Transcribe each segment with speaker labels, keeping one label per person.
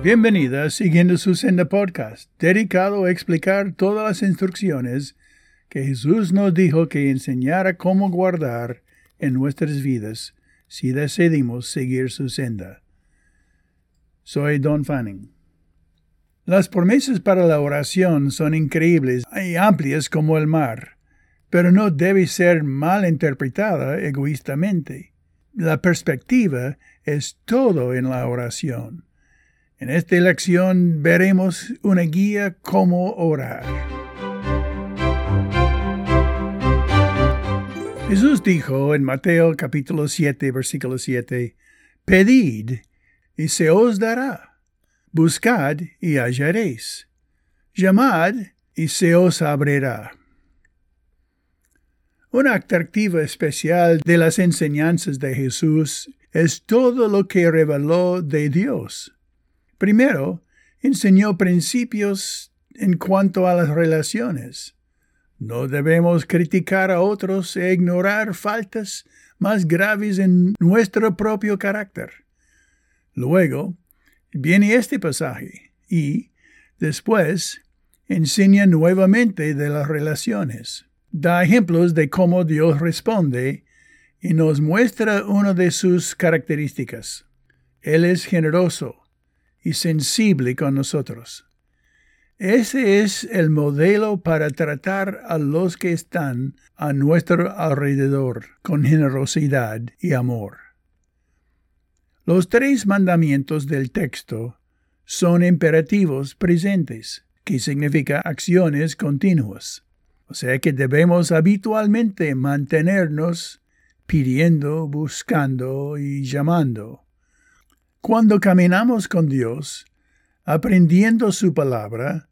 Speaker 1: Bienvenida siguiendo su senda podcast, dedicado a explicar todas las instrucciones que Jesús nos dijo que enseñara cómo guardar en nuestras vidas si decidimos seguir su senda. Soy Don Fanning. Las promesas para la oración son increíbles y amplias como el mar, pero no debe ser mal interpretada egoístamente. La perspectiva es todo en la oración. En esta lección veremos una guía cómo orar. Jesús dijo en Mateo capítulo 7, versículo 7, Pedid y se os dará, buscad y hallaréis, llamad y se os abrirá. Una atractiva especial de las enseñanzas de Jesús es todo lo que reveló de Dios. Primero, enseñó principios en cuanto a las relaciones. No debemos criticar a otros e ignorar faltas más graves en nuestro propio carácter. Luego, viene este pasaje y, después, enseña nuevamente de las relaciones. Da ejemplos de cómo Dios responde y nos muestra una de sus características. Él es generoso y sensible con nosotros. Ese es el modelo para tratar a los que están a nuestro alrededor con generosidad y amor. Los tres mandamientos del texto son imperativos presentes, que significa acciones continuas. O sea que debemos habitualmente mantenernos pidiendo, buscando y llamando. Cuando caminamos con Dios, aprendiendo su palabra,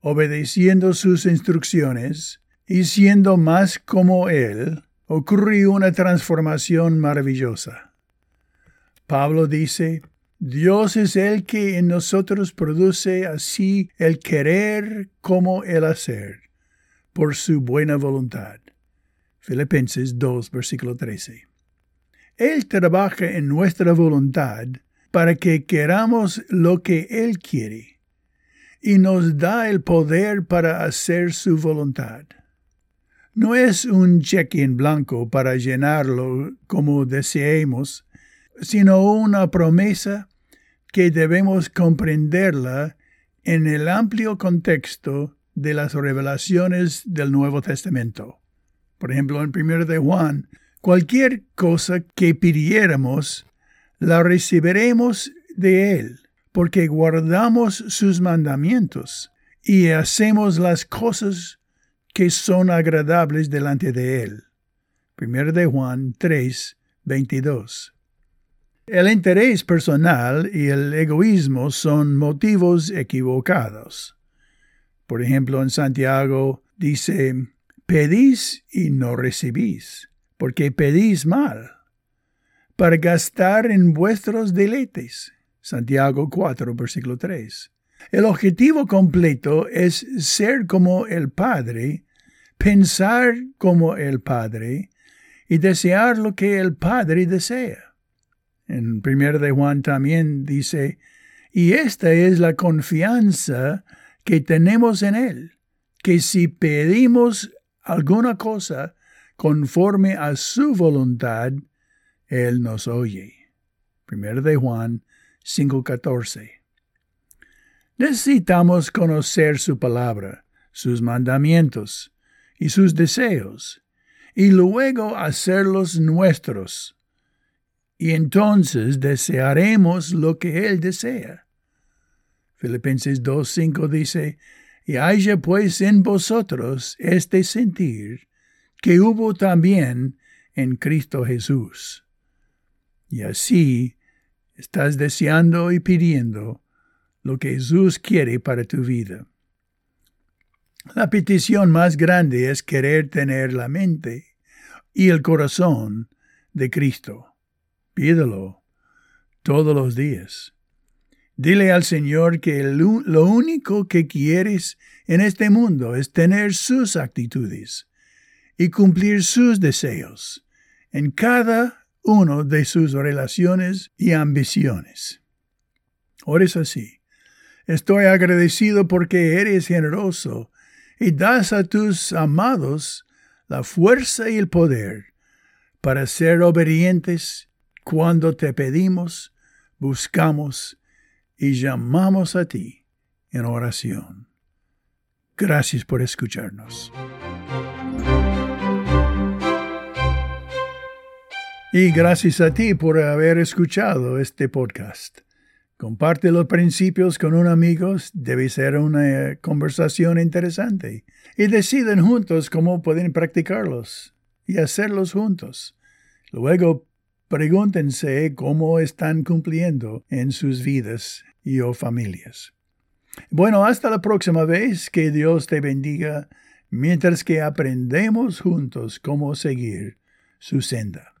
Speaker 1: obedeciendo sus instrucciones y siendo más como Él, ocurrió una transformación maravillosa. Pablo dice, Dios es el que en nosotros produce así el querer como el hacer, por su buena voluntad. Filipenses 2, versículo 13. Él trabaja en nuestra voluntad para que queramos lo que Él quiere y nos da el poder para hacer su voluntad. No es un cheque en blanco para llenarlo como deseemos, sino una promesa que debemos comprenderla en el amplio contexto de las revelaciones del Nuevo Testamento. Por ejemplo, en 1 de Juan, cualquier cosa que pidiéramos, la recibiremos de Él porque guardamos sus mandamientos y hacemos las cosas que son agradables delante de Él. 1 de Juan 3, 22. El interés personal y el egoísmo son motivos equivocados. Por ejemplo, en Santiago dice, pedís y no recibís, porque pedís mal, para gastar en vuestros deleites. Santiago 4, versículo 3. El objetivo completo es ser como el Padre, pensar como el Padre y desear lo que el Padre desea. En 1 de Juan también dice, y esta es la confianza que tenemos en Él, que si pedimos alguna cosa conforme a su voluntad, Él nos oye. 1 de Juan 5.14. Necesitamos conocer su palabra, sus mandamientos y sus deseos, y luego hacerlos nuestros. Y entonces desearemos lo que Él desea. Filipenses 2.5 dice, y haya pues en vosotros este sentir que hubo también en Cristo Jesús. Y así Estás deseando y pidiendo lo que Jesús quiere para tu vida. La petición más grande es querer tener la mente y el corazón de Cristo. Pídelo todos los días. Dile al Señor que lo único que quieres en este mundo es tener sus actitudes y cumplir sus deseos en cada uno de sus relaciones y ambiciones. Ores así. Estoy agradecido porque eres generoso y das a tus amados la fuerza y el poder para ser obedientes cuando te pedimos, buscamos y llamamos a ti en oración. Gracias por escucharnos. Y gracias a ti por haber escuchado este podcast. Comparte los principios con un amigo, debe ser una conversación interesante. Y deciden juntos cómo pueden practicarlos y hacerlos juntos. Luego pregúntense cómo están cumpliendo en sus vidas y o familias. Bueno, hasta la próxima vez, que Dios te bendiga mientras que aprendemos juntos cómo seguir su senda.